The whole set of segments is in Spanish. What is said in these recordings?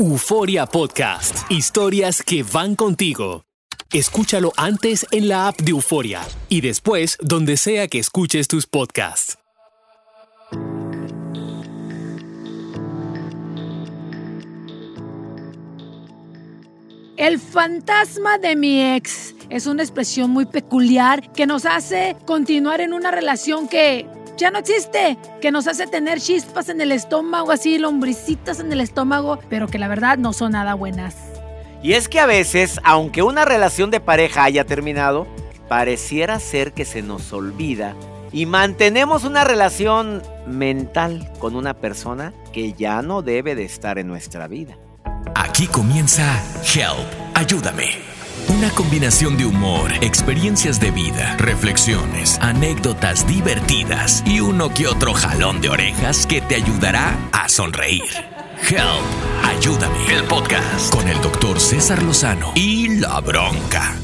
Euforia Podcast. Historias que van contigo. Escúchalo antes en la app de Euforia y después donde sea que escuches tus podcasts. El fantasma de mi ex es una expresión muy peculiar que nos hace continuar en una relación que ya no existe, que nos hace tener chispas en el estómago, así lombricitas en el estómago, pero que la verdad no son nada buenas. Y es que a veces, aunque una relación de pareja haya terminado, pareciera ser que se nos olvida y mantenemos una relación mental con una persona que ya no debe de estar en nuestra vida. Aquí comienza Help, ayúdame una combinación de humor, experiencias de vida, reflexiones, anécdotas divertidas y uno que otro jalón de orejas que te ayudará a sonreír. Help, ayúdame. El podcast con el doctor César Lozano y la bronca.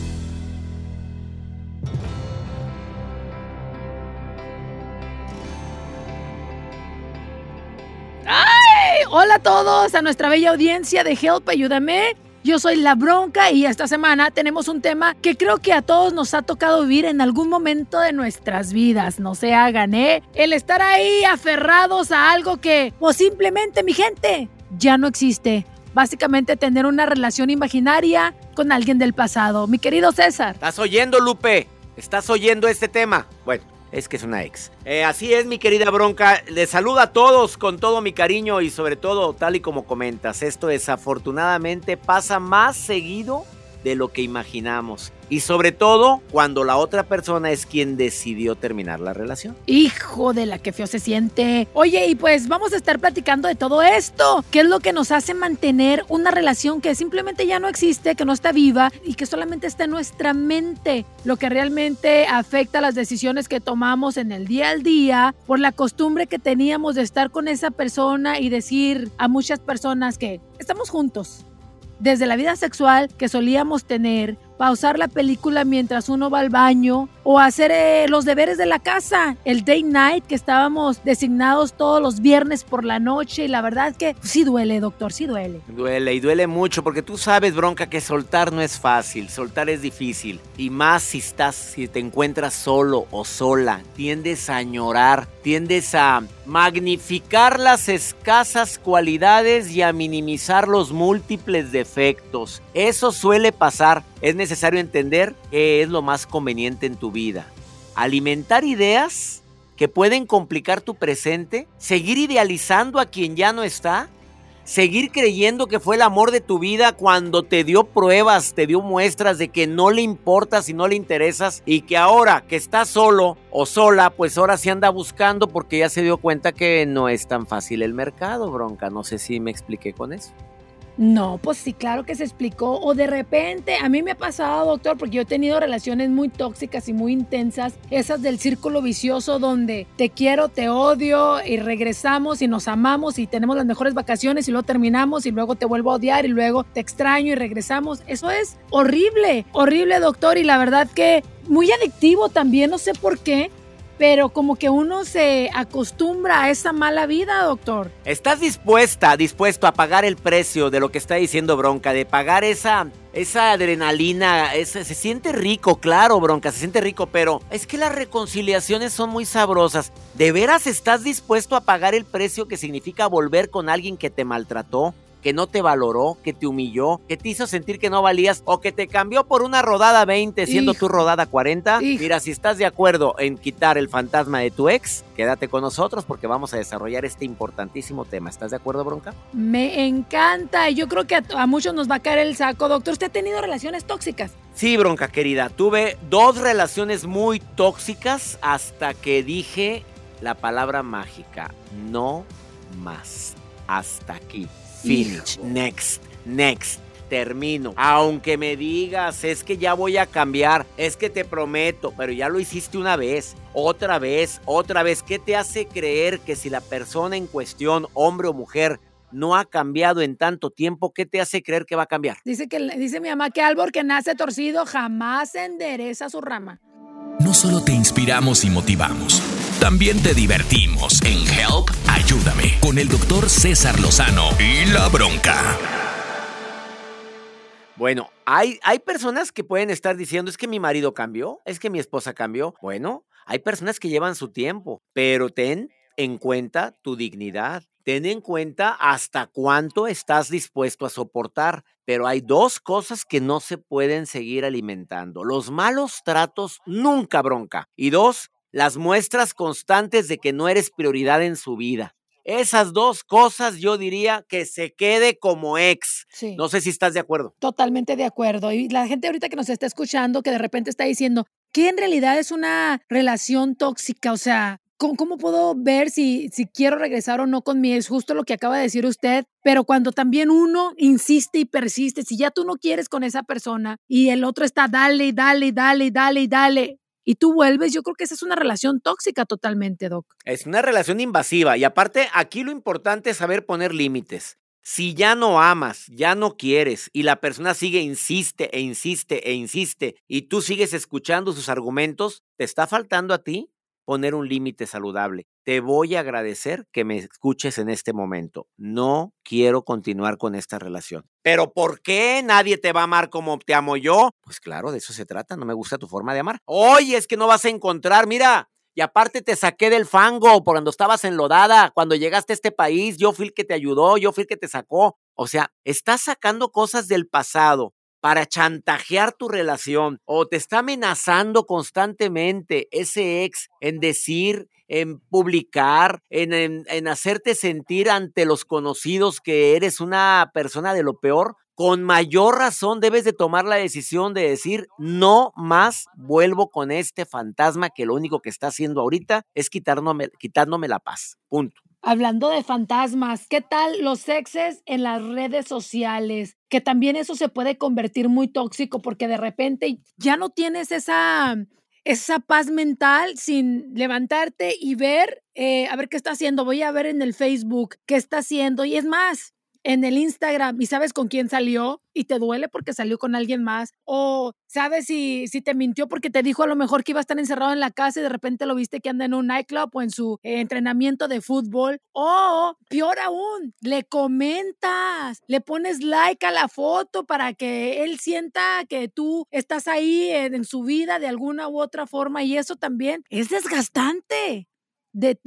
¡Ay! Hola a todos, a nuestra bella audiencia de Help, ayúdame. Yo soy La Bronca y esta semana tenemos un tema que creo que a todos nos ha tocado vivir en algún momento de nuestras vidas. No se hagan, ¿eh? El estar ahí aferrados a algo que, o simplemente, mi gente, ya no existe. Básicamente tener una relación imaginaria con alguien del pasado. Mi querido César. ¿Estás oyendo, Lupe? ¿Estás oyendo este tema? Bueno. Es que es una ex. Eh, así es, mi querida bronca. Les saluda a todos con todo mi cariño y sobre todo, tal y como comentas, esto desafortunadamente pasa más seguido de lo que imaginamos. Y sobre todo cuando la otra persona es quien decidió terminar la relación. Hijo de la que feo se siente. Oye, y pues vamos a estar platicando de todo esto. ¿Qué es lo que nos hace mantener una relación que simplemente ya no existe, que no está viva y que solamente está en nuestra mente? Lo que realmente afecta las decisiones que tomamos en el día al día por la costumbre que teníamos de estar con esa persona y decir a muchas personas que estamos juntos desde la vida sexual que solíamos tener, pausar la película mientras uno va al baño o hacer eh, los deberes de la casa, el day night que estábamos designados todos los viernes por la noche y la verdad que sí duele, doctor, sí duele. Duele y duele mucho porque tú sabes, bronca, que soltar no es fácil, soltar es difícil y más si estás, si te encuentras solo o sola, tiendes a añorar, tiendes a magnificar las escasas cualidades y a minimizar los múltiples defectos. Eso suele pasar es necesario entender qué es lo más conveniente en tu vida. Alimentar ideas que pueden complicar tu presente, seguir idealizando a quien ya no está, seguir creyendo que fue el amor de tu vida cuando te dio pruebas, te dio muestras de que no le importas y no le interesas y que ahora que estás solo o sola, pues ahora se anda buscando porque ya se dio cuenta que no es tan fácil el mercado, bronca. No sé si me expliqué con eso. No, pues sí, claro que se explicó. O de repente, a mí me ha pasado, doctor, porque yo he tenido relaciones muy tóxicas y muy intensas, esas del círculo vicioso donde te quiero, te odio y regresamos y nos amamos y tenemos las mejores vacaciones y luego terminamos y luego te vuelvo a odiar y luego te extraño y regresamos. Eso es horrible, horrible, doctor, y la verdad que muy adictivo también, no sé por qué pero como que uno se acostumbra a esa mala vida, doctor. ¿Estás dispuesta, dispuesto a pagar el precio de lo que está diciendo Bronca, de pagar esa, esa adrenalina? se siente rico, claro, Bronca, se siente rico, pero es que las reconciliaciones son muy sabrosas. ¿De veras estás dispuesto a pagar el precio que significa volver con alguien que te maltrató? Que no te valoró, que te humilló, que te hizo sentir que no valías o que te cambió por una rodada 20 siendo tu rodada 40. Mira, si estás de acuerdo en quitar el fantasma de tu ex, quédate con nosotros porque vamos a desarrollar este importantísimo tema. ¿Estás de acuerdo, Bronca? Me encanta. Yo creo que a, muchos nos va a caer el saco. Doctor, ¿usted ha tenido relaciones tóxicas? Sí, Bronca querida. Tuve dos relaciones muy tóxicas hasta que dije la palabra mágica. No más. Hasta aquí Finish. Next. Next termino. Aunque me digas, es que ya voy a cambiar, es que te prometo, pero ya lo hiciste una vez, otra vez, otra vez. ¿Qué te hace creer que si la persona en cuestión, hombre o mujer, no ha cambiado en tanto tiempo, ¿qué te hace creer que va a cambiar? Dice, que, dice mi mamá que árbol que nace torcido jamás endereza su rama. No solo te inspiramos y motivamos, también te divertimos en Help Ayúdame con el doctor César Lozano y la bronca. Bueno, hay, hay personas que pueden estar diciendo, es que mi marido cambió, es que mi esposa cambió. Bueno, hay personas que llevan su tiempo, pero ten en cuenta tu dignidad. Ten en cuenta hasta cuánto estás dispuesto a soportar. Pero hay dos cosas que no se pueden seguir alimentando. Los malos tratos nunca bronca. Y dos, las muestras constantes de que no eres prioridad en su vida. Esas dos cosas yo diría que se quede como ex. No sé si estás de acuerdo. Totalmente de acuerdo. Y la gente ahorita que nos está escuchando, que de repente está diciendo, que en realidad es una relación tóxica? O sea, ¿Cómo, puedo ver si, si quiero regresar o no con mi ex? Justo lo que acaba de decir usted, pero cuando también uno insiste y persiste, si ya tú no quieres con esa persona y el otro está dale, dale, dale, dale, dale, y tú vuelves, yo creo que esa es una relación tóxica totalmente, Doc. Es una relación invasiva y aparte aquí lo importante es saber poner límites. Si ya no amas, ya no quieres y la persona sigue, insiste e insiste e insiste y tú sigues escuchando sus argumentos, ¿te está faltando a ti poner un límite saludable. Te voy a agradecer que me escuches en este momento. No quiero continuar con esta relación. Pero ¿por qué nadie te va a amar como te amo yo? Pues claro, de eso se trata. No me gusta tu forma de amar. Oye, es que no vas a encontrar, mira. Y aparte te saqué del fango por cuando estabas enlodada. Cuando llegaste a este país, yo fui el que te ayudó, yo fui el que te sacó. O sea, estás sacando cosas del pasado para chantajear tu relación o te está amenazando constantemente ese ex en decir, en publicar, en, en, hacerte sentir ante los conocidos que eres una persona de lo peor, con mayor razón debes de tomar la decisión de decir, no más vuelvo con este fantasma que lo único que está haciendo ahorita es quitándome, quitándome la paz. Punto. Hablando de fantasmas, ¿qué tal los exes en las redes sociales? Que también eso se puede convertir muy tóxico porque de repente ya no tienes esa, esa paz mental sin levantarte y ver, eh, a ver qué está haciendo. Voy a ver en el Facebook qué está haciendo. Y es más, en el Instagram y sabes con quién salió y te duele porque salió con alguien más o sabes si, si te mintió porque te dijo a lo mejor que iba a estar encerrado en la casa y de repente lo viste que anda en un nightclub o en su entrenamiento de fútbol o peor aún, le comentas, le pones like a la foto para que él sienta que tú estás ahí en su vida de alguna u otra forma y eso también es desgastante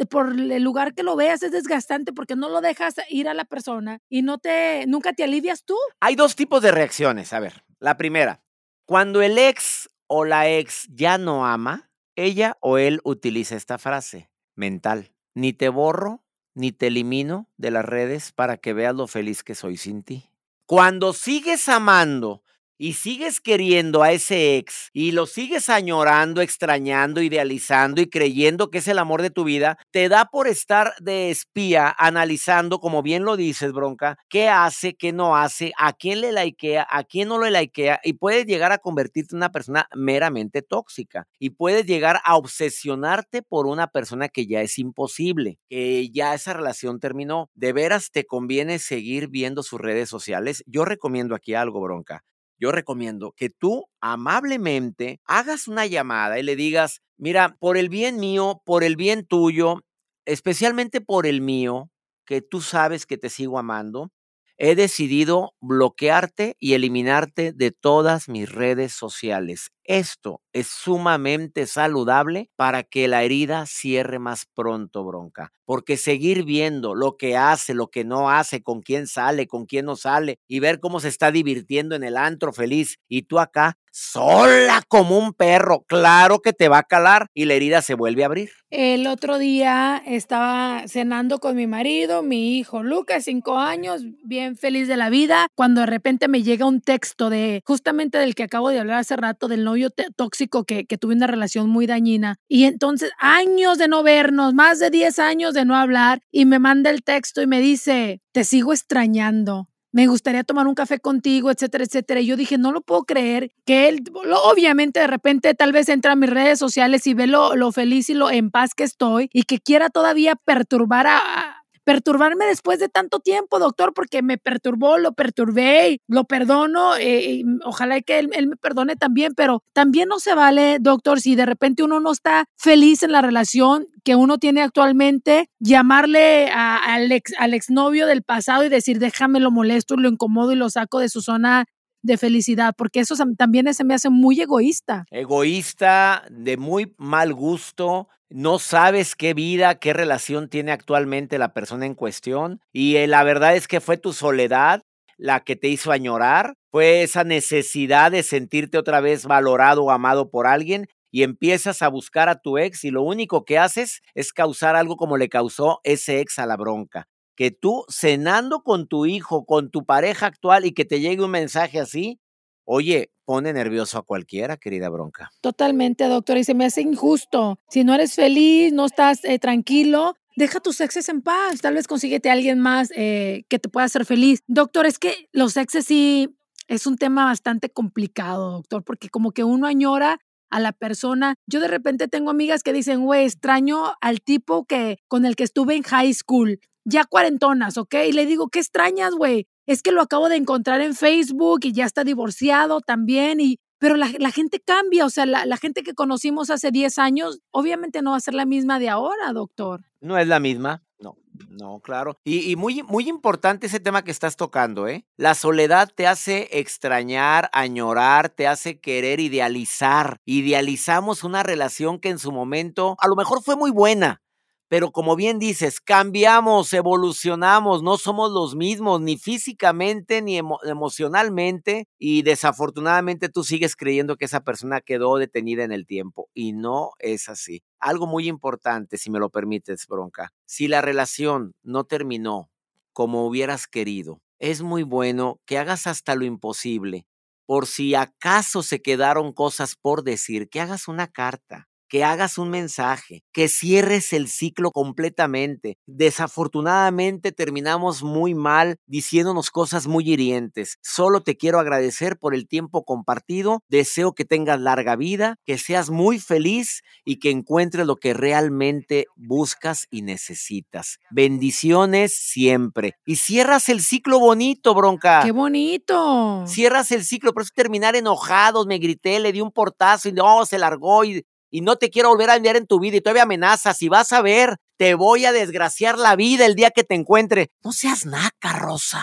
por el lugar que lo veas es desgastante porque no lo dejas ir a la persona y no te, nunca te alivias tú. Hay dos tipos de reacciones. A ver, la primera, cuando el ex o la ex ya no ama, ella o él utiliza esta frase mental. Ni te borro ni te elimino de las redes para que veas lo feliz que soy sin ti. Cuando sigues amando y sigues queriendo a ese ex y lo sigues añorando, extrañando, idealizando y creyendo que es el amor de tu vida, te da por estar de espía analizando, como bien lo dices, bronca, qué hace, qué no hace, a quién le likea, a quién no le likea y puedes llegar a convertirte en una persona meramente tóxica y puedes llegar a obsesionarte por una persona que ya es imposible, que ya esa relación terminó. De veras te conviene seguir viendo sus redes sociales. Yo recomiendo aquí algo, bronca yo recomiendo que tú amablemente hagas una llamada y le digas, mira, por el bien mío, por el bien tuyo, especialmente por el mío, que tú sabes que te sigo amando, he decidido bloquearte y eliminarte de todas mis redes sociales. Esto es sumamente saludable para que la herida cierre más pronto, bronca. Porque seguir viendo lo que hace, lo que no hace, con quién sale, con quién no sale, y ver cómo se está divirtiendo en el antro feliz, y tú acá sola como un perro, claro que te va a calar y la herida se vuelve a abrir. El otro día estaba cenando con mi marido, mi hijo Lucas, cinco años, bien feliz de la vida, cuando de repente me llega un texto de justamente del que acabo de hablar hace rato, del novio tóxico que, que tuve una relación muy dañina. Y entonces, años de no vernos, más de 10 años de no hablar, y me manda el texto y me dice, te sigo extrañando me gustaría tomar un café contigo, etcétera, etcétera. Y yo dije, no lo puedo creer, que él, obviamente de repente tal vez entra a mis redes sociales y ve lo, lo feliz y lo en paz que estoy y que quiera todavía perturbar a, perturbarme después de tanto tiempo, doctor, porque me perturbó, lo perturbé, y lo perdono, eh, ojalá que él, me perdone también, pero también no se vale, doctor, si de repente uno no está feliz en la relación que uno tiene actualmente, llamarle al, ex, exnovio del pasado y decir, déjame lo molesto, lo incomodo y lo saco de su zona de felicidad, porque eso también se me hace muy egoísta. Egoísta, de muy mal gusto, no sabes qué vida, qué relación tiene actualmente la persona en cuestión y eh, la verdad es que fue tu soledad la que te hizo añorar, fue esa necesidad de sentirte otra vez valorado o amado por alguien y empiezas a buscar a tu ex y lo único que haces es causar algo como le causó ese ex a la bronca. Que tú cenando con tu hijo, con tu pareja actual y que te llegue un mensaje así, oye, pone nervioso a cualquiera, querida bronca. Totalmente, doctor, y se me hace injusto. Si no eres feliz, no estás eh, tranquilo, deja tus exes en paz. Tal vez consíguete a alguien más eh, que te pueda hacer feliz. Doctor, es que los exes sí es un tema bastante complicado, doctor, porque como que uno añora a la persona. Yo de repente tengo amigas que dicen, güey, extraño al tipo que con el que estuve en high school, ya cuarentonas, ¿ok? Y le digo, ¿qué extrañas, güey? es que lo acabo de encontrar en Facebook y ya está divorciado también y pero la, gente cambia, o sea, la, gente que conocimos hace 10 años obviamente no va a ser la misma de ahora, doctor. No es la misma, no, no, claro. Y, y, muy, muy importante ese tema que estás tocando, ¿eh? La soledad te hace extrañar, añorar, te hace querer idealizar. Idealizamos una relación que en su momento a lo mejor fue muy buena, pero como bien dices, cambiamos, evolucionamos, no somos los mismos ni físicamente ni emocionalmente y desafortunadamente tú sigues creyendo que esa persona quedó detenida en el tiempo y no es así. Algo muy importante, si me lo permites, bronca, si la relación no terminó como hubieras querido, es muy bueno que hagas hasta lo imposible por si acaso se quedaron cosas por decir, que hagas una carta que hagas un mensaje, que cierres el ciclo completamente. Desafortunadamente terminamos muy mal diciéndonos cosas muy hirientes. Solo te quiero agradecer por el tiempo compartido. Deseo que tengas larga vida, que seas muy feliz y que encuentres lo que realmente buscas y necesitas. Bendiciones siempre. Y cierras el ciclo bonito, bronca. ¡Qué bonito! Cierras el ciclo, por eso terminar enojados, me grité, le di un portazo y no, se largó y y no te quiero volver a enviar en tu vida y todavía amenazas y vas a ver, te voy a desgraciar la vida el día que te encuentre. No seas naca, Rosa.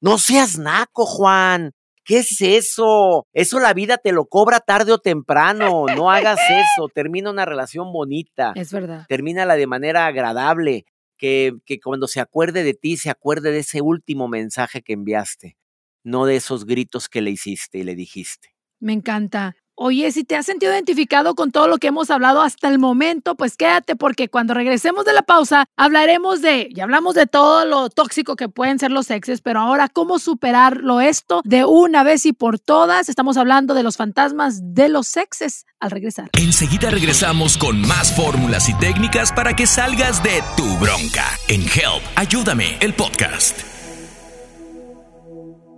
No seas naco, Juan. ¿Qué es eso? Eso la vida te lo cobra tarde o temprano. No hagas eso. Termina una relación bonita. Es verdad. Termínala de manera agradable. Que, que cuando se acuerde de ti, se acuerde de ese último mensaje que enviaste. No de esos gritos que le hiciste y le dijiste. Me encanta. Oye, si te has sentido identificado con todo lo que hemos hablado hasta el momento, pues quédate porque cuando regresemos de la pausa hablaremos de, ya hablamos de todo lo tóxico que pueden ser los exes, pero ahora cómo superarlo esto de una vez y por todas. Estamos hablando de los fantasmas de los exes al regresar. Enseguida regresamos con más fórmulas y técnicas para que salgas de tu bronca en Help, ayúdame, el podcast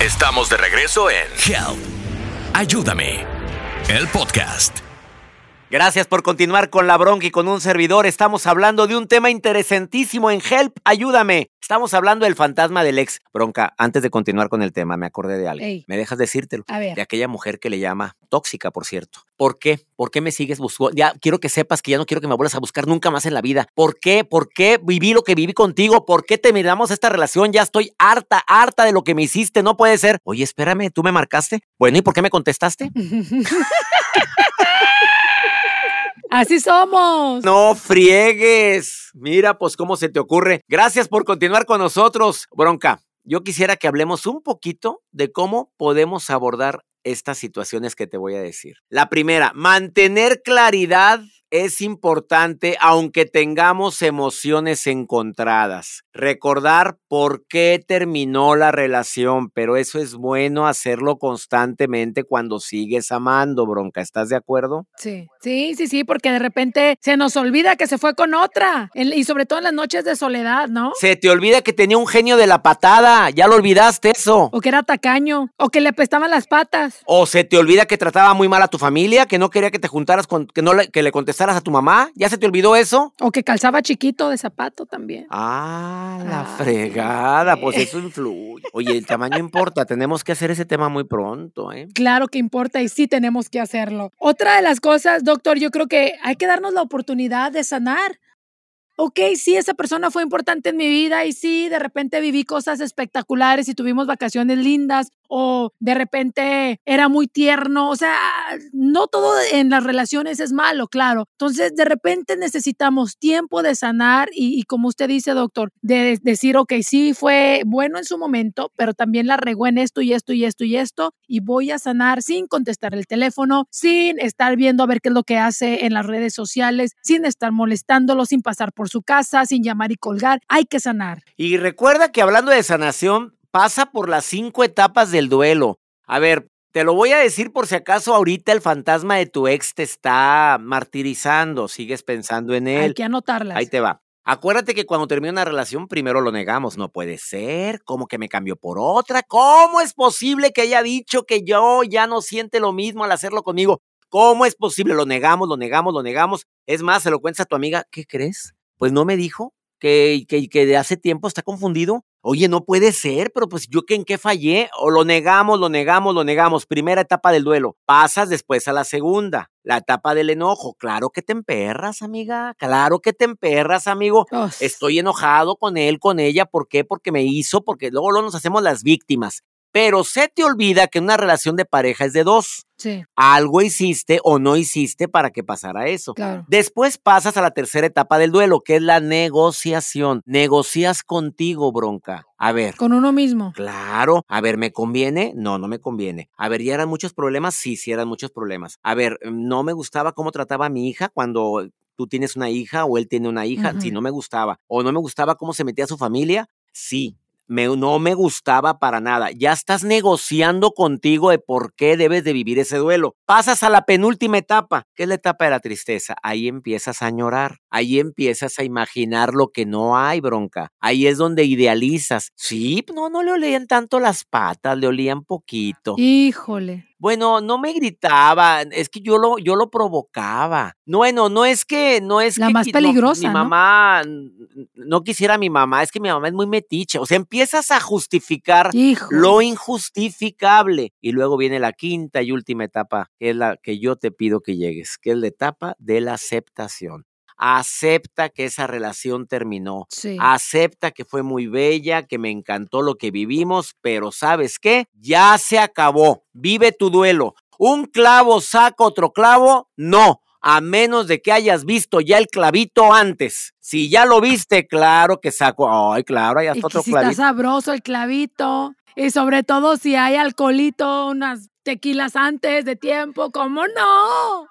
Estamos de regreso en Help. Ayúdame. El podcast. Gracias por continuar con la bronca y con un servidor. Estamos hablando de un tema interesantísimo en Help, ayúdame. Estamos hablando del fantasma del ex. Bronca, antes de continuar con el tema, me acordé de algo. Ey. ¿Me dejas decírtelo? A ver. De aquella mujer que le llama tóxica, por cierto. ¿Por qué? ¿Por qué me sigues buscando? Ya quiero que sepas que ya no quiero que me vuelvas a buscar nunca más en la vida. ¿Por qué? ¿Por qué viví lo que viví contigo? ¿Por qué terminamos esta relación? Ya estoy harta, harta de lo que me hiciste. No puede ser. Oye, espérame, ¿tú me marcaste? Bueno, ¿y por qué me contestaste? Así somos. No friegues. Mira, pues cómo se te ocurre. Gracias por continuar con nosotros, Bronca. Yo quisiera que hablemos un poquito de cómo podemos abordar estas situaciones que te voy a decir. La primera, mantener claridad es importante aunque tengamos emociones encontradas. Recordar por qué terminó la relación, pero eso es bueno hacerlo constantemente cuando sigues amando, bronca. ¿Estás de acuerdo? Sí, sí, sí, sí, porque de repente se nos olvida que se fue con otra. Y sobre todo en las noches de soledad, ¿no? Se te olvida que tenía un genio de la patada. Ya lo olvidaste eso. O que era tacaño. O que le pestaban las patas. O se te olvida que trataba muy mal a tu familia, que no quería que te juntaras con, que no le, que le contestaras a tu mamá. ¿Ya se te olvidó eso? O que calzaba chiquito de zapato también. Ah, la Ah, fregada, pues eso influye. Oye, el tamaño importa, tenemos que hacer ese tema muy pronto, ¿eh? Claro que importa y sí tenemos que hacerlo. Otra de las cosas, doctor, yo creo que hay que darnos la oportunidad de sanar. Ok, sí, esa persona fue importante en mi vida y sí, de repente viví cosas espectaculares y tuvimos vacaciones lindas o de repente era muy tierno. O sea, no todo en las relaciones es malo, claro. Entonces, de repente necesitamos tiempo de sanar y, como usted dice, doctor, de decir, ok, sí fue bueno en su momento, pero también la regó en esto y esto y esto y esto y voy a sanar sin contestar el teléfono, sin estar viendo a ver qué es lo que hace en las redes sociales, sin estar molestándolo, sin pasar por su casa, sin llamar y colgar. Hay que sanar. Y recuerda que hablando de sanación, pasa por las cinco etapas del duelo. A ver, te lo voy a decir por si acaso ahorita el fantasma de tu ex te está martirizando, sigues pensando en él. Hay que anotarlas. Ahí te va. Acuérdate que cuando termina una relación, primero lo negamos. No puede ser. ¿Cómo que me cambió por otra? ¿Cómo es posible que haya dicho que yo ya no siente lo mismo al hacerlo conmigo? ¿Cómo es posible? Lo negamos, lo negamos, lo negamos. Es más, se lo cuentas a tu amiga. ¿Qué crees? Pues no me dijo que, que, que de hace tiempo está confundido. Oye, no puede ser, pero pues yo que en qué fallé. O lo negamos, lo negamos, lo negamos. Primera etapa del duelo. Pasas después a la segunda. La etapa del enojo. Claro que te emperras, amiga. Claro que te emperras, amigo. Estoy enojado con él, con ella. ¿Por qué? Porque me hizo, porque luego, luego nos hacemos las víctimas. Pero se te olvida que una relación de pareja es de dos. Sí, Algo hiciste o no hiciste para que pasara eso. claro. Después pasas a la tercera etapa del duelo, que es la negociación. Negocias contigo, bronca. A ver. Con uno mismo. Claro. A ver, ¿me conviene? No, no me conviene. A ver, ¿ya eran muchos problemas? Sí, sí eran muchos problemas. A ver, no me gustaba cómo trataba a mi hija cuando tú tienes una hija o él tiene una hija. Ujú. Sí, no me gustaba. O no me gustaba cómo se metía a su familia. Sí. No me gustaba para nada. Ya estás negociando contigo de por qué debes de vivir ese duelo. Pasas a la penúltima etapa, que es la etapa de la tristeza. Ahí empiezas a llorar. Ahí empiezas a imaginar lo que no hay, bronca. Ahí es donde idealizas. Sí, no, no le olían tanto las patas, le olían poquito. Híjole. Bueno, no me gritaba, es que yo lo, yo lo provocaba. Bueno, no es que, no es La que más qui- no, peligrosa, mi mamá no quisiera a mi mamá, es que mi mamá es muy metiche. O sea, empiezas a justificar lo injustificable. Y luego viene la quinta y última etapa, que es la que yo te pido que llegues, que es la etapa de la aceptación. Acepta que esa relación terminó. Sí. Acepta que fue muy bella, que me encantó lo que vivimos, pero ¿sabes qué? Ya se acabó. Vive tu duelo. ¿Un clavo saca otro clavo? No. A menos de que hayas visto ya el clavito antes. Si ya lo viste, claro que saco. Ay, claro, hay Y hasta que otro si está clavito. sabroso el clavito. Y sobre todo si hay alcoholito, unas tequilas antes de tiempo, ¿cómo no?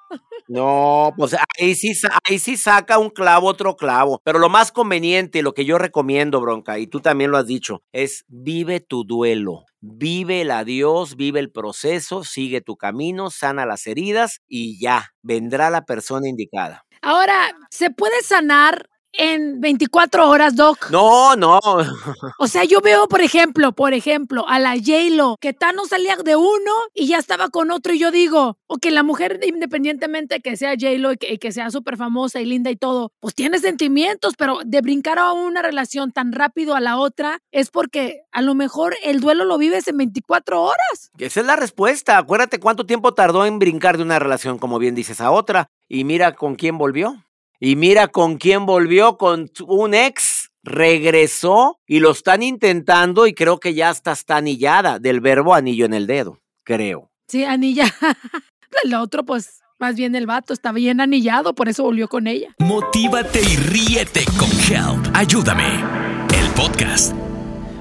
No, pues ahí sí, ahí sí saca un clavo otro clavo. Pero lo más conveniente, lo que yo recomiendo, Bronca, y tú también lo has dicho, es vive tu duelo. Vive el adiós, vive el proceso, sigue tu camino, sana las heridas y ya, vendrá la persona indicada. Ahora, ¿se puede sanar en 24 horas, Doc. No, no. O sea, yo veo, por ejemplo, por ejemplo, a la J-Lo, que no salía de uno y ya estaba con otro, y yo digo, o que la mujer, independientemente que sea J-Lo y que, sea súper famosa y linda y todo, pues tiene sentimientos, pero de brincar a una relación tan rápido a la otra es porque a lo mejor el duelo lo vives en 24 horas. Esa es la respuesta. Acuérdate cuánto tiempo tardó en brincar de una relación, como bien dices, a otra. Y mira con quién volvió. Y mira con quién volvió, con un ex, regresó y lo están intentando y creo que ya hasta está anillada del verbo anillo en el dedo, creo. Sí, anilla. el otro, pues, más bien el vato está bien anillado, por eso volvió con ella. Motívate y ríete con Help. Ayúdame. El podcast.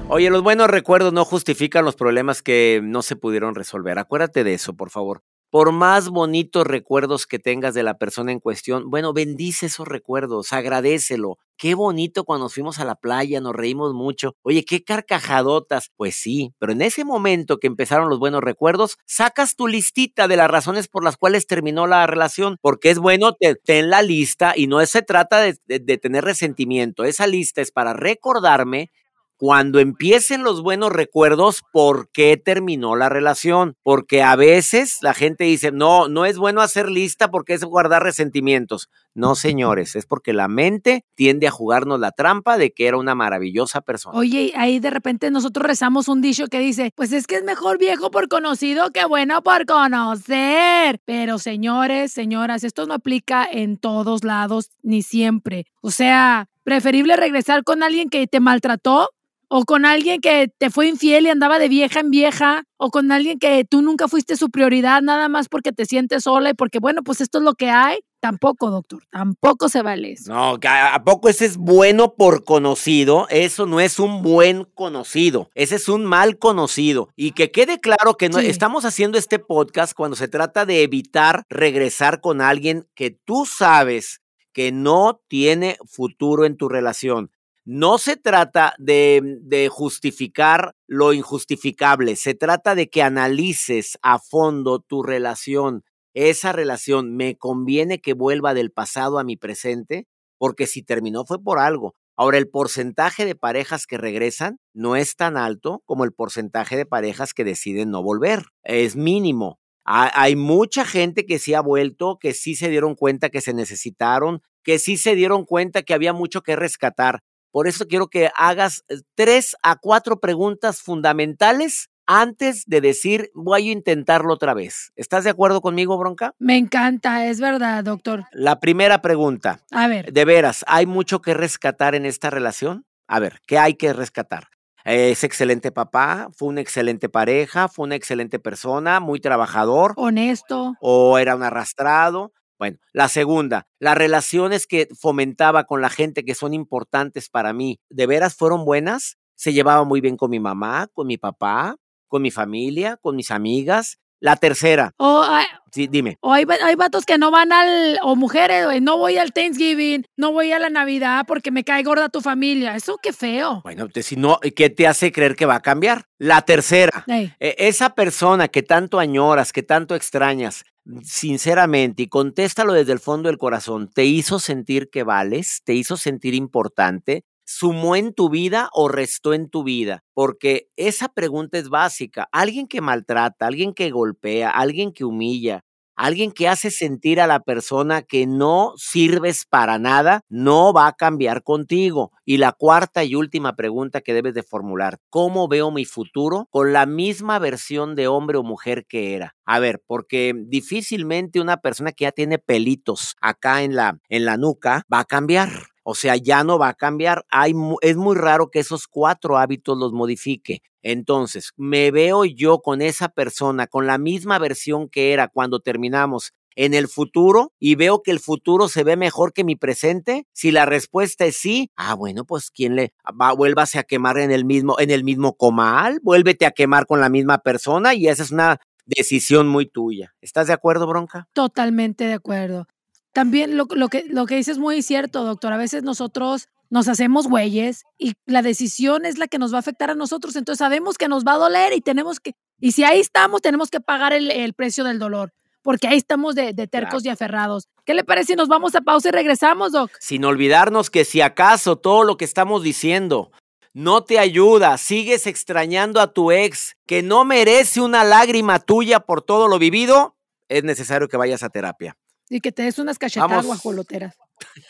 Oye, los buenos recuerdos no justifican los problemas que no se pudieron resolver. Acuérdate de eso, por favor por más bonitos recuerdos que tengas de la persona en cuestión, bueno, bendice esos recuerdos, agradecelo. Qué bonito cuando nos fuimos a la playa, nos reímos mucho. Oye, qué carcajadotas. Pues sí, pero en ese momento que empezaron los buenos recuerdos, sacas tu listita de las razones por las cuales terminó la relación, porque es bueno, ten la lista y no se trata de tener resentimiento. Esa lista es para recordarme cuando empiecen los buenos recuerdos, ¿por qué terminó la relación? Porque a veces la gente dice, no, no es bueno hacer lista porque es guardar resentimientos. No, señores, es porque la mente tiende a jugarnos la trampa de que era una maravillosa persona. Oye, ahí de repente nosotros rezamos un dicho que dice, pues es que es mejor viejo por conocido que bueno por conocer. Pero señores, señoras, esto no aplica en todos lados ni siempre. O sea, preferible regresar con alguien que te maltrató o con alguien que te fue infiel y andaba de vieja en vieja, o con alguien que tú nunca fuiste su prioridad nada más porque te sientes sola y porque, bueno, pues esto es lo que hay. Tampoco, doctor, tampoco se vale eso. No, ¿a poco ese es bueno por conocido? Eso no es un buen conocido, ese es un mal conocido. Y que quede claro que no, estamos haciendo este podcast cuando se trata de evitar regresar con alguien que tú sabes que no tiene futuro en tu relación. No se trata de, justificar lo injustificable, se trata de que analices a fondo tu relación. Esa relación, ¿me conviene que vuelva del pasado a mi presente? Porque si terminó fue por algo. Ahora, el porcentaje de parejas que regresan no es tan alto como el porcentaje de parejas que deciden no volver. Es mínimo. Hay mucha gente que sí ha vuelto, que sí se dieron cuenta que se necesitaron, que sí se dieron cuenta que había mucho que rescatar. Por eso quiero que hagas eh, tres a cuatro preguntas fundamentales antes de decir voy a intentarlo otra vez. ¿Estás de acuerdo conmigo, Bronca? Me encanta, es verdad, doctor. La primera pregunta. A ver. De veras, ¿hay mucho que rescatar en esta relación? A ver, ¿qué hay que rescatar? Es excelente papá, fue una excelente pareja, fue una excelente persona, muy trabajador. Honesto. O era un arrastrado. Bueno, la segunda, las relaciones que fomentaba con la gente que son importantes para mí, ¿de veras fueron buenas? Se llevaba muy bien con mi mamá, con mi papá, con mi familia, con mis amigas. La tercera. O, sí, dime. O hay, hay, vatos que no van al, o mujeres, no voy al Thanksgiving, no voy a la Navidad porque me cae gorda tu familia. Eso qué feo. Bueno, si no, ¿qué te hace creer que va a cambiar? La tercera. E, esa persona que tanto añoras, que tanto extrañas, sinceramente, y contéstalo desde el fondo del corazón, ¿te hizo sentir que vales? ¿Te hizo sentir importante? ¿Sumó en tu vida o restó en tu vida? Porque esa pregunta es básica. Alguien que maltrata, alguien que golpea, alguien que humilla, Alguien que hace sentir a la persona que no sirves para nada, no va a cambiar contigo. Y la cuarta y última pregunta que debes de formular, ¿cómo veo mi futuro con la misma versión de hombre o mujer que era? A ver, porque difícilmente una persona que ya tiene pelitos acá en la, en la nuca va a cambiar. O sea, ya no va a cambiar. Hay, es muy raro que esos cuatro hábitos los modifique. Entonces, me veo yo con esa persona, con la misma versión que era cuando terminamos en el futuro y veo que el futuro se ve mejor que mi presente? Si la respuesta es sí, ah, bueno, pues quién le va, vuélvase a quemar en el mismo en el mismo comal, vuélvete a quemar con la misma persona y esa es una decisión muy tuya. ¿Estás de acuerdo, Bronca? Totalmente de acuerdo. También lo, lo que, lo que dices es muy cierto, doctor. A veces nosotros nos hacemos güeyes y la decisión es la que nos va a afectar a nosotros. Entonces sabemos que nos va a doler y tenemos que, y si ahí estamos, tenemos que pagar el, el precio del dolor, porque ahí estamos de, de tercos y aferrados. ¿Qué le parece si nos vamos a pausa y regresamos, Doc? Sin olvidarnos que si acaso todo lo que estamos diciendo no te ayuda, sigues extrañando a tu ex, que no merece una lágrima tuya por todo lo vivido, es necesario que vayas a terapia. Y que te des unas cachetadas Vamos. guajoloteras.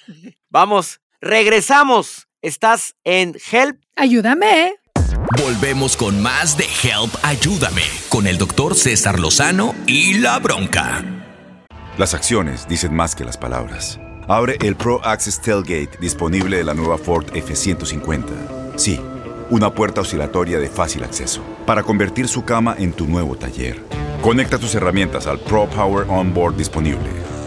Vamos, regresamos. Estás en Help. Ayúdame, ¿eh? Volvemos con más de Help Ayúdame con el doctor César Lozano y la bronca. Las acciones dicen más que las palabras. Abre el Pro Access Tailgate disponible de la nueva Ford F-150. Sí, una puerta oscilatoria de fácil acceso para convertir su cama en tu nuevo taller. Conecta tus herramientas al Pro Power Onboard disponible.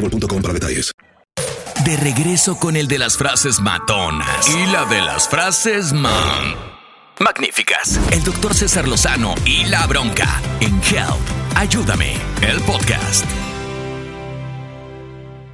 boostmobile.com para detalles. De regreso con el de las frases matonas y la de las frases man. Magníficas. El doctor César Lozano y la bronca en Help. Ayúdame. El podcast.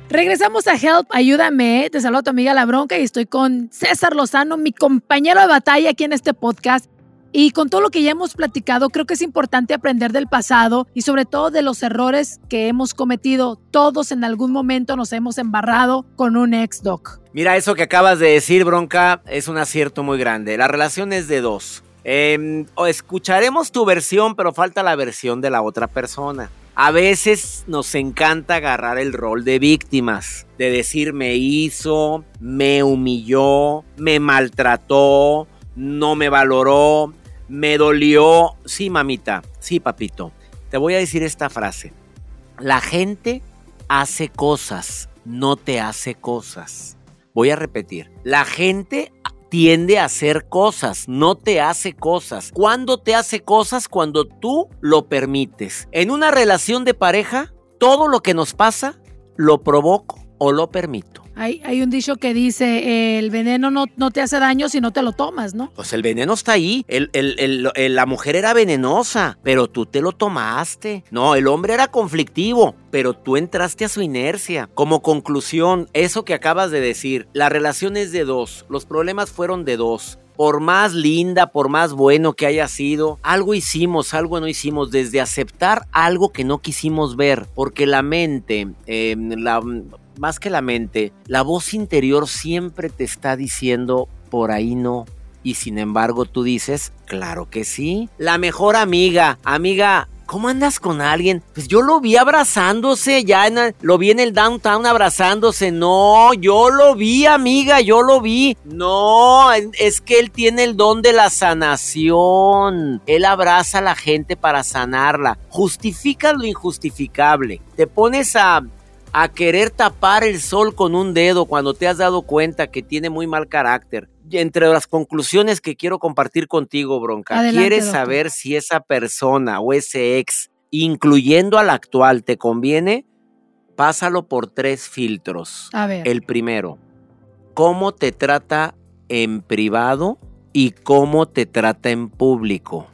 Regresamos a Help, ayúdame. Te saludo a tu amiga La Bronca y estoy con César Lozano, mi compañero de batalla aquí en este podcast. Y con todo lo que ya hemos platicado, creo que es importante aprender del pasado y sobre todo de los errores que hemos cometido. Todos en algún momento nos hemos embarrado con un ex doc. Mira, eso que acabas de decir, Bronca, es un acierto muy grande. La relación es de dos. Eh, escucharemos tu versión, pero falta la versión de la otra persona. A veces nos encanta agarrar el rol de víctimas, de decir me hizo, me humilló, me maltrató, no me valoró, me dolió. Sí, mamita, sí, papito. Te voy a decir esta frase. La gente hace cosas, no te hace cosas. Voy a repetir. La gente tiende a hacer cosas, no te hace cosas. ¿Cuándo te hace cosas? Cuando tú lo permites. En una relación de pareja, todo lo que nos pasa, lo provoco o lo permito. Hay, un dicho que dice, eh, el veneno no, no te hace daño si no te lo tomas, ¿no? Pues el veneno está ahí. El- el- el- la mujer era venenosa, pero tú te lo tomaste. No, el hombre era conflictivo, pero tú entraste a su inercia. Como conclusión, eso que acabas de decir, la relación es de dos, los problemas fueron de dos. Por más linda, por más bueno que haya sido, algo hicimos, algo no hicimos, desde aceptar algo que no quisimos ver, porque la mente, eh, la, más que la mente, la voz interior siempre te está diciendo, por ahí no. Y sin embargo tú dices, claro que sí. La mejor amiga, amiga, ¿cómo andas con alguien? Pues yo lo vi abrazándose, ya en el- lo vi en el downtown abrazándose. No, yo lo vi, amiga, yo lo vi. No, es que él tiene el don de la sanación. Él abraza a la gente para sanarla. Justifica lo injustificable. Te pones a a querer tapar el sol con un dedo cuando te has dado cuenta que tiene muy mal carácter. Entre las conclusiones que quiero compartir contigo, Bronca, Adelante, ¿quieres doctor. saber si esa persona o ese ex, incluyendo al actual, te conviene? Pásalo por tres filtros. A ver. El primero, cómo te trata en privado y cómo te trata en público.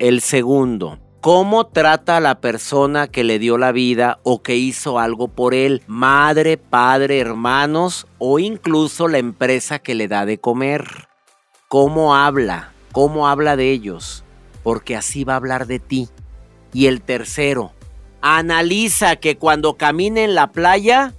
El segundo, cómo trata a la persona que le dio la vida o que hizo algo por él, madre, padre, hermanos o incluso la empresa que le da de comer. Cómo habla, cómo habla de ellos, porque así va a hablar de ti. Y el tercero, analiza que cuando camine en la playa,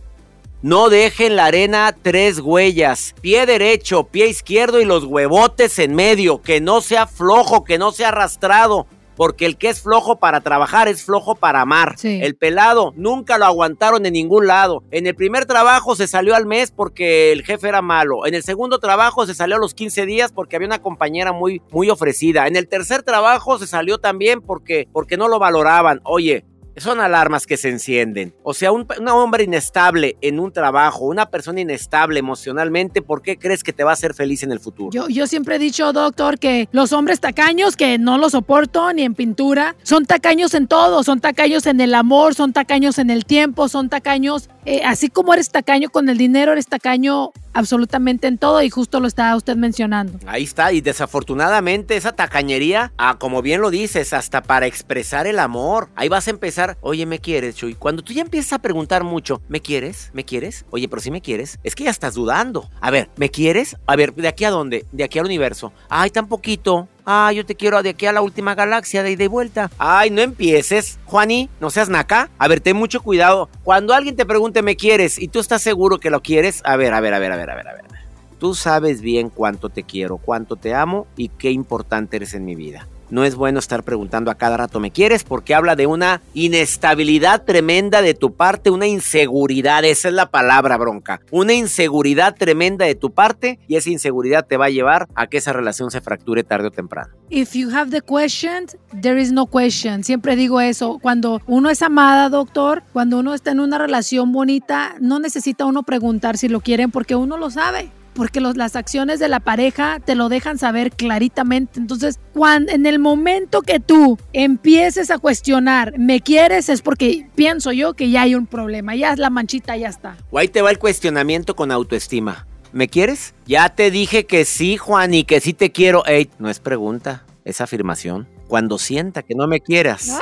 no deje en la arena tres huellas, pie derecho, pie izquierdo y los huevotes en medio, que no sea flojo, que no sea arrastrado, porque el que es flojo para trabajar es flojo para amar. El pelado nunca lo aguantaron en ningún lado. En el primer trabajo se salió al mes porque el jefe era malo. En el segundo trabajo se salió a los 15 días porque había una compañera muy, muy ofrecida. En el tercer trabajo se salió también porque, porque no lo valoraban. Oye, son alarmas que se encienden. O sea, un, hombre inestable en un trabajo, una persona inestable emocionalmente, ¿por qué crees que te va a hacer feliz en el futuro? Yo, yo siempre he dicho, doctor, que los hombres tacaños, que no los soporto ni en pintura, son tacaños en todo, son tacaños en el amor, son tacaños en el tiempo, son tacaños, eh, así como eres tacaño con el dinero, eres tacaño absolutamente en todo y justo lo está usted mencionando. Ahí está, y desafortunadamente esa tacañería, ah, como bien lo dices, hasta para expresar el amor. Ahí vas a empezar, oye, ¿me quieres, Chuy? Cuando tú ya empiezas a preguntar mucho, ¿me quieres? ¿Me quieres? Oye, pero si me quieres, es que ya estás dudando. A ver, ¿me quieres? A ver, ¿de aquí a dónde? ¿De aquí al universo? Ay, tan poquito. Ah, yo te quiero de aquí a la última galaxia, de vuelta. Ay, no empieces, Juani, no seas naca. A ver, ten mucho cuidado. Cuando alguien te pregunte, ¿me quieres? Y tú estás seguro que lo quieres, a ver, a ver, a ver, a ver, a ver, a ver. Tú sabes bien cuánto te quiero, cuánto te amo y qué importante eres en mi vida. No es bueno estar preguntando a cada rato me quieres porque habla de una inestabilidad tremenda de tu parte, una inseguridad, esa es la palabra bronca, una inseguridad tremenda de tu parte y esa inseguridad te va a llevar a que esa relación se fracture tarde o temprano. If you have the questions, there is no question. Siempre digo eso, cuando uno es amada, doctor, cuando uno está en una relación bonita, no necesita uno preguntar si lo quieren porque uno lo sabe porque las acciones de la pareja te lo dejan saber claritamente. Entonces, cuando, en el momento que tú empieces a cuestionar, ¿me quieres? Es porque pienso yo que ya hay un problema, ya es la manchita, ya está. O ahí te va el cuestionamiento con autoestima. ¿Me quieres? Ya te dije que sí, Juan, y que sí te quiero. Ey, no es pregunta, es afirmación. Cuando sienta que no me quieras,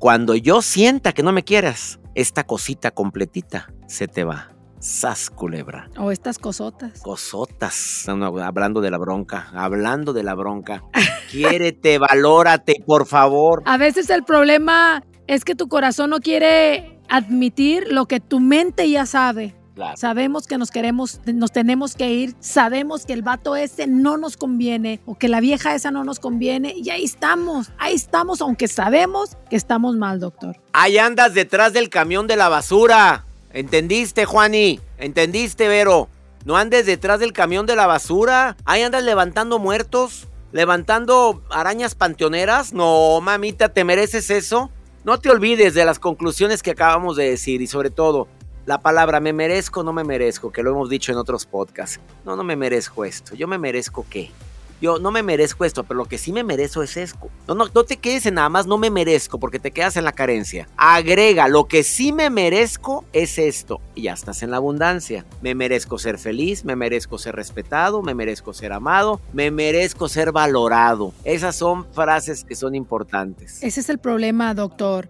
cuando yo sienta que no me quieras, esta cosita completita se te va. Sas culebra. O estas cosotas. Cosotas. hablando de la bronca. Hablando de la bronca. Quiérete, valórate, por favor. A veces el problema es que tu corazón no quiere admitir lo que tu mente ya sabe. Sabemos que nos queremos, nos tenemos que ir, sabemos que el vato ese no nos conviene o que la vieja esa no nos conviene y ahí estamos, ahí estamos, aunque sabemos que estamos mal, doctor. Ahí andas detrás del camión de la basura. ¿Entendiste, Juani? ¿Entendiste, Vero? No andes detrás del camión de la basura. Ahí andas levantando muertos, levantando arañas panteoneras. No, mamita, ¿te mereces eso? No te olvides de las conclusiones que acabamos de decir y sobre todo, la palabra me merezco, no me merezco, que lo hemos dicho en otros podcasts. No, no me merezco esto. Yo me merezco qué? Yo no me merezco esto, pero lo que sí me merezco es esto. No, no, no te quedes en nada más, no me merezco, porque te quedas en la carencia. Agrega, lo que sí me merezco es esto. Y ya estás en la abundancia. Me merezco ser feliz, me merezco ser respetado, me merezco ser amado, me merezco ser valorado. Esas son frases que son importantes. Ese es el problema, doctor.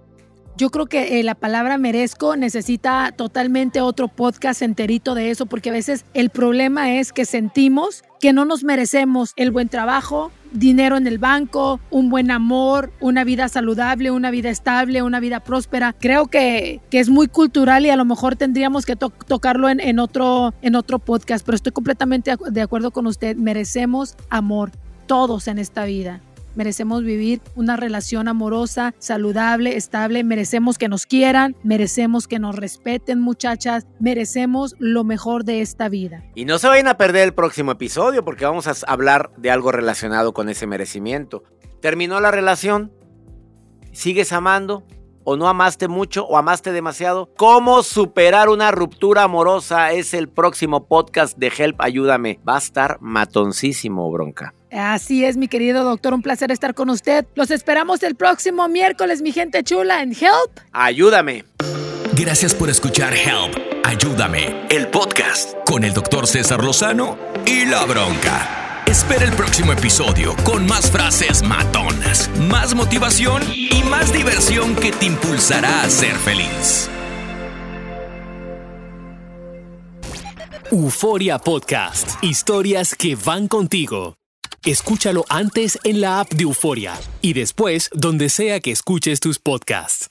Yo creo que eh, la palabra merezco necesita totalmente otro podcast enterito de eso, porque a veces el problema es que sentimos que no nos merecemos el buen trabajo, dinero en el banco, un buen amor, una vida saludable, una vida estable, una vida próspera. Creo que, que es muy cultural y a lo mejor tendríamos que tocarlo en, en, otro, en otro podcast, pero estoy completamente de acuerdo con usted. Merecemos amor, todos en esta vida. Merecemos vivir una relación amorosa, saludable, estable. Merecemos que nos quieran, merecemos que nos respeten, muchachas. Merecemos lo mejor de esta vida. Y no se vayan a perder el próximo episodio porque vamos a hablar de algo relacionado con ese merecimiento. ¿Terminó la relación? ¿Sigues amando? o no amaste mucho o amaste demasiado. ¿Cómo superar una ruptura amorosa? Es el próximo podcast de Help Ayúdame. Va a estar matoncísimo, bronca. Así es, mi querido doctor, un placer estar con usted. Los esperamos el próximo miércoles, mi gente chula, en Help. Ayúdame. Gracias por escuchar Help. Ayúdame. El podcast con el doctor César Lozano y la bronca. Espera el próximo episodio con más frases matonas más, motivación y más diversión que te impulsará a ser feliz. Euforia Podcast. Historias que van contigo. Escúchalo antes en la app de Euforia y después donde sea que escuches tus podcasts.